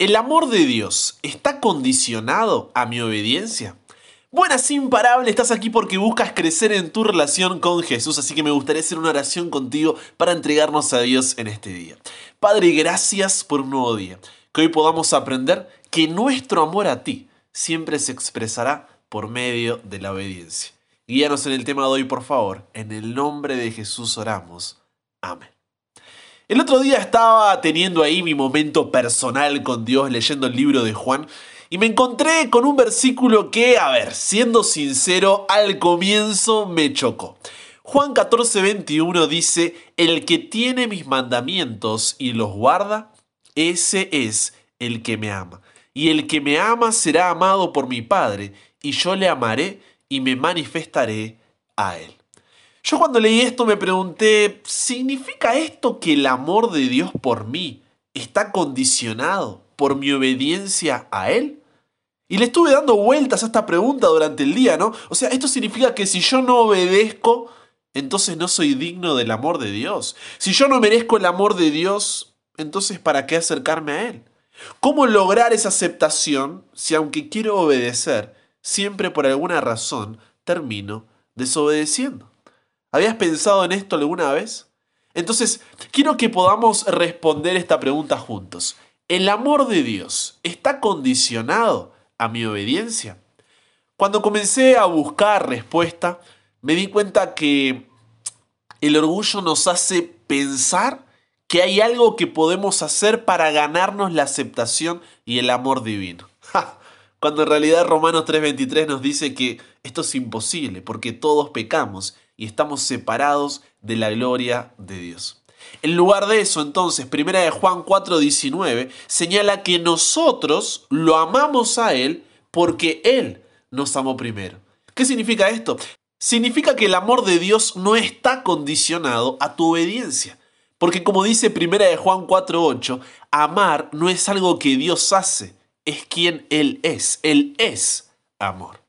¿El amor de Dios está condicionado a mi obediencia? Buenas imparable, estás aquí porque buscas crecer en tu relación con Jesús, así que me gustaría hacer una oración contigo para entregarnos a Dios en este día. Padre, gracias por un nuevo día, que hoy podamos aprender que nuestro amor a ti siempre se expresará por medio de la obediencia. Guíanos en el tema de hoy, por favor. En el nombre de Jesús oramos. Amén. El otro día estaba teniendo ahí mi momento personal con Dios leyendo el libro de Juan y me encontré con un versículo que, a ver, siendo sincero, al comienzo me chocó. Juan 14, 21 dice, el que tiene mis mandamientos y los guarda, ese es el que me ama. Y el que me ama será amado por mi Padre, y yo le amaré y me manifestaré a él. Yo cuando leí esto me pregunté, ¿significa esto que el amor de Dios por mí está condicionado por mi obediencia a Él? Y le estuve dando vueltas a esta pregunta durante el día, ¿no? O sea, esto significa que si yo no obedezco, entonces no soy digno del amor de Dios. Si yo no merezco el amor de Dios, entonces ¿para qué acercarme a Él? ¿Cómo lograr esa aceptación si aunque quiero obedecer, siempre por alguna razón termino desobedeciendo? ¿Habías pensado en esto alguna vez? Entonces, quiero que podamos responder esta pregunta juntos. ¿El amor de Dios está condicionado a mi obediencia? Cuando comencé a buscar respuesta, me di cuenta que el orgullo nos hace pensar que hay algo que podemos hacer para ganarnos la aceptación y el amor divino. Cuando en realidad Romanos 3:23 nos dice que esto es imposible porque todos pecamos y estamos separados de la gloria de Dios. En lugar de eso, entonces, primera de Juan 4:19 señala que nosotros lo amamos a Él porque Él nos amó primero. ¿Qué significa esto? Significa que el amor de Dios no está condicionado a tu obediencia. Porque como dice primera de Juan 4:8, amar no es algo que Dios hace, es quien Él es. Él es amor.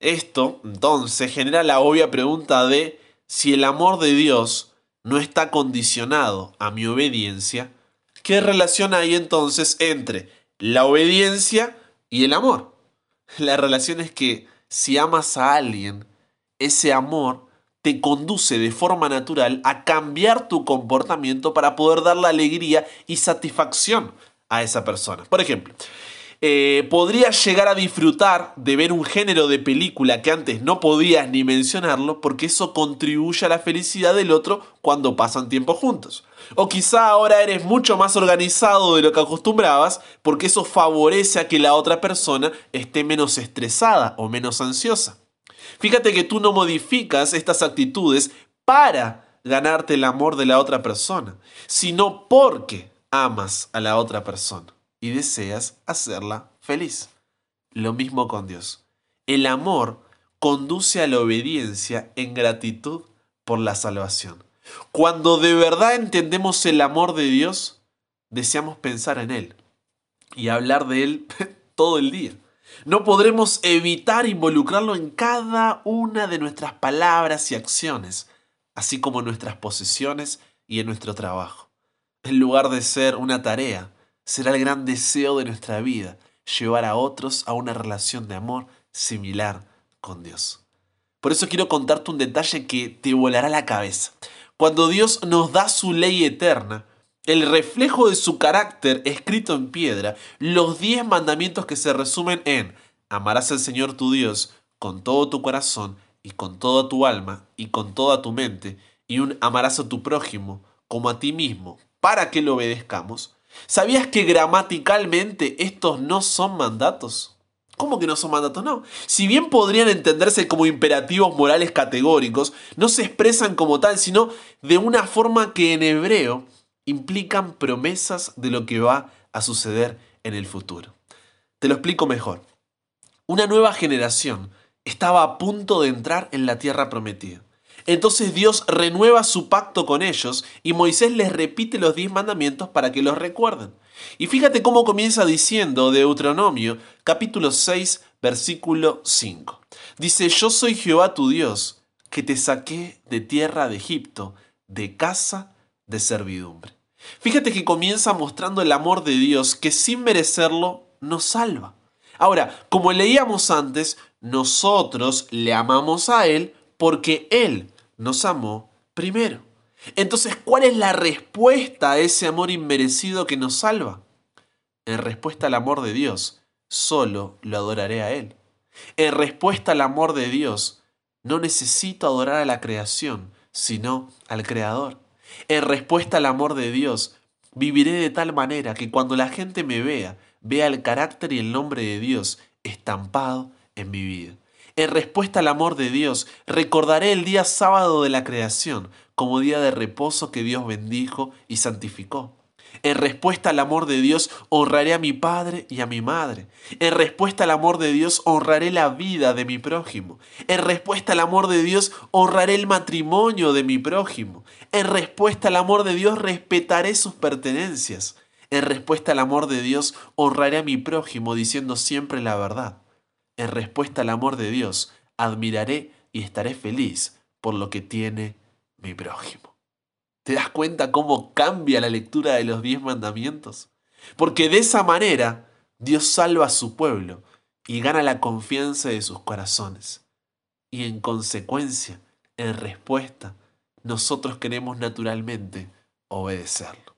Esto, entonces, genera la obvia pregunta de si el amor de Dios no está condicionado a mi obediencia, ¿qué relación hay entonces entre la obediencia y el amor? La relación es que si amas a alguien, ese amor te conduce de forma natural a cambiar tu comportamiento para poder dar la alegría y satisfacción a esa persona. Por ejemplo, eh, podrías llegar a disfrutar de ver un género de película que antes no podías ni mencionarlo porque eso contribuye a la felicidad del otro cuando pasan tiempo juntos. O quizá ahora eres mucho más organizado de lo que acostumbrabas porque eso favorece a que la otra persona esté menos estresada o menos ansiosa. Fíjate que tú no modificas estas actitudes para ganarte el amor de la otra persona, sino porque amas a la otra persona y deseas hacerla feliz. Lo mismo con Dios. El amor conduce a la obediencia en gratitud por la salvación. Cuando de verdad entendemos el amor de Dios, deseamos pensar en Él y hablar de Él todo el día. No podremos evitar involucrarlo en cada una de nuestras palabras y acciones, así como en nuestras posesiones y en nuestro trabajo. En lugar de ser una tarea, será el gran deseo de nuestra vida, llevar a otros a una relación de amor similar con Dios. Por eso quiero contarte un detalle que te volará la cabeza. Cuando Dios nos da su ley eterna, el reflejo de su carácter escrito en piedra, los diez mandamientos que se resumen en amarás al Señor tu Dios con todo tu corazón y con toda tu alma y con toda tu mente, y un amarás a tu prójimo como a ti mismo, para que lo obedezcamos, ¿Sabías que gramaticalmente estos no son mandatos? ¿Cómo que no son mandatos? No. Si bien podrían entenderse como imperativos morales categóricos, no se expresan como tal, sino de una forma que en hebreo implican promesas de lo que va a suceder en el futuro. Te lo explico mejor. Una nueva generación estaba a punto de entrar en la tierra prometida. Entonces Dios renueva su pacto con ellos y Moisés les repite los diez mandamientos para que los recuerden. Y fíjate cómo comienza diciendo Deuteronomio capítulo 6 versículo 5. Dice, yo soy Jehová tu Dios, que te saqué de tierra de Egipto, de casa de servidumbre. Fíjate que comienza mostrando el amor de Dios que sin merecerlo nos salva. Ahora, como leíamos antes, nosotros le amamos a Él porque Él nos amó primero. Entonces, ¿cuál es la respuesta a ese amor inmerecido que nos salva? En respuesta al amor de Dios, solo lo adoraré a Él. En respuesta al amor de Dios, no necesito adorar a la creación, sino al Creador. En respuesta al amor de Dios, viviré de tal manera que cuando la gente me vea, vea el carácter y el nombre de Dios estampado en mi vida. En respuesta al amor de Dios, recordaré el día sábado de la creación como día de reposo que Dios bendijo y santificó. En respuesta al amor de Dios, honraré a mi padre y a mi madre. En respuesta al amor de Dios, honraré la vida de mi prójimo. En respuesta al amor de Dios, honraré el matrimonio de mi prójimo. En respuesta al amor de Dios, respetaré sus pertenencias. En respuesta al amor de Dios, honraré a mi prójimo diciendo siempre la verdad. En respuesta al amor de Dios, admiraré y estaré feliz por lo que tiene mi prójimo. ¿Te das cuenta cómo cambia la lectura de los diez mandamientos? Porque de esa manera Dios salva a su pueblo y gana la confianza de sus corazones. Y en consecuencia, en respuesta, nosotros queremos naturalmente obedecerlo.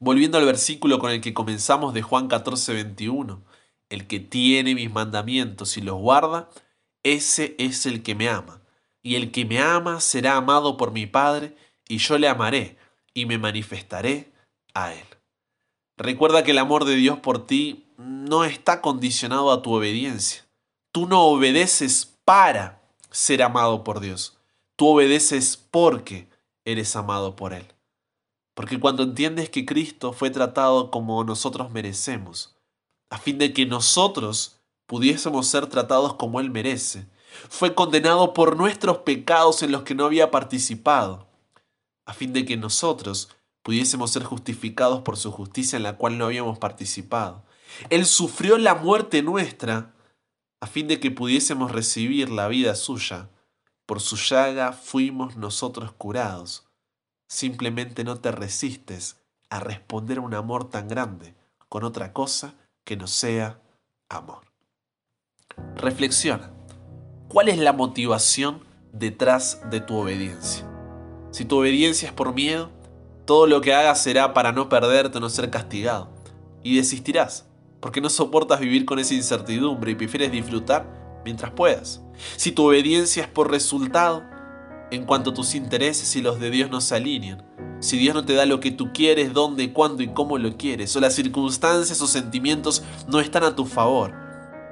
Volviendo al versículo con el que comenzamos de Juan 14, 21, el que tiene mis mandamientos y los guarda, ese es el que me ama. Y el que me ama será amado por mi Padre, y yo le amaré y me manifestaré a él. Recuerda que el amor de Dios por ti no está condicionado a tu obediencia. Tú no obedeces para ser amado por Dios. Tú obedeces porque eres amado por Él. Porque cuando entiendes que Cristo fue tratado como nosotros merecemos, a fin de que nosotros pudiésemos ser tratados como Él merece, fue condenado por nuestros pecados en los que no había participado, a fin de que nosotros pudiésemos ser justificados por su justicia en la cual no habíamos participado. Él sufrió la muerte nuestra a fin de que pudiésemos recibir la vida suya. Por su llaga fuimos nosotros curados. Simplemente no te resistes a responder a un amor tan grande con otra cosa que no sea amor. Reflexiona. ¿Cuál es la motivación detrás de tu obediencia? Si tu obediencia es por miedo, todo lo que hagas será para no perderte o no ser castigado. Y desistirás, porque no soportas vivir con esa incertidumbre y prefieres disfrutar mientras puedas. Si tu obediencia es por resultado, en cuanto tus intereses y los de Dios no se alinean, si Dios no te da lo que tú quieres, dónde, cuándo y cómo lo quieres, o las circunstancias o sentimientos no están a tu favor,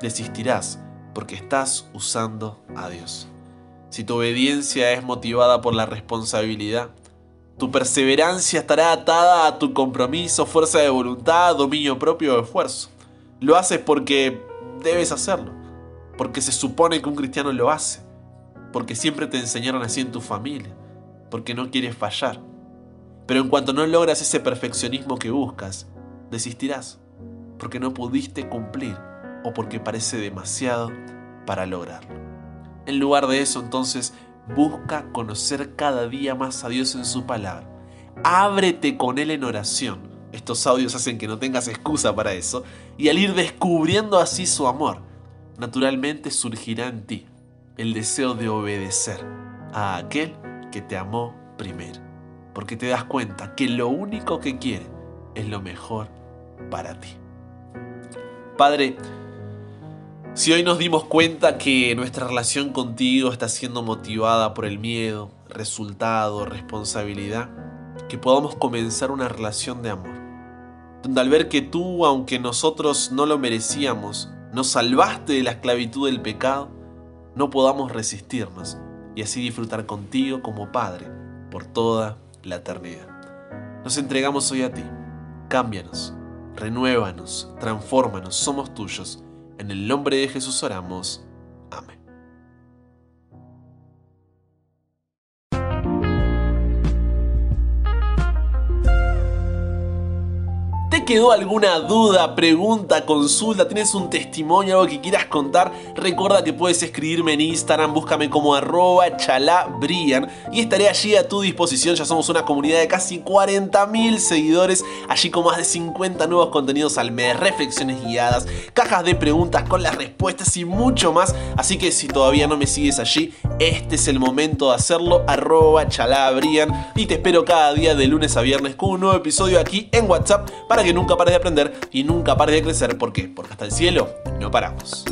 desistirás porque estás usando a Dios si tu obediencia es motivada por la responsabilidad. Tu perseverancia estará atada a tu compromiso, fuerza de voluntad, dominio propio o esfuerzo. Lo haces porque debes hacerlo, porque se supone que un cristiano lo hace, porque siempre te enseñaron así en tu familia, porque no quieres fallar. Pero en cuanto no logras ese perfeccionismo que buscas, desistirás, porque no pudiste cumplir o porque parece demasiado para lograrlo. En lugar de eso, entonces, busca conocer cada día más a Dios en su palabra. Ábrete con Él en oración. Estos audios hacen que no tengas excusa para eso. Y al ir descubriendo así su amor, naturalmente surgirá en ti el deseo de obedecer a aquel que te amó primero. Porque te das cuenta que lo único que quiere es lo mejor para ti. Padre, si hoy nos dimos cuenta que nuestra relación contigo está siendo motivada por el miedo, resultado, responsabilidad, que podamos comenzar una relación de amor. Donde al ver que tú, aunque nosotros no lo merecíamos, nos salvaste de la esclavitud del pecado, no podamos resistirnos y así disfrutar contigo como Padre por toda la eternidad. Nos entregamos hoy a ti. Cámbianos, renuévanos, transfórmanos, somos tuyos en el nombre de Jesús oramos. Quedó alguna duda, pregunta, consulta, tienes un testimonio, algo que quieras contar, recuerda que puedes escribirme en Instagram, búscame como arroba chalabrian y estaré allí a tu disposición. Ya somos una comunidad de casi 40.000 seguidores, allí con más de 50 nuevos contenidos al mes, reflexiones guiadas, cajas de preguntas con las respuestas y mucho más. Así que si todavía no me sigues allí, este es el momento de hacerlo, arroba chalabrian y te espero cada día de lunes a viernes con un nuevo episodio aquí en WhatsApp para que nunca pares de aprender y nunca pares de crecer. ¿Por qué? Porque hasta el cielo no paramos.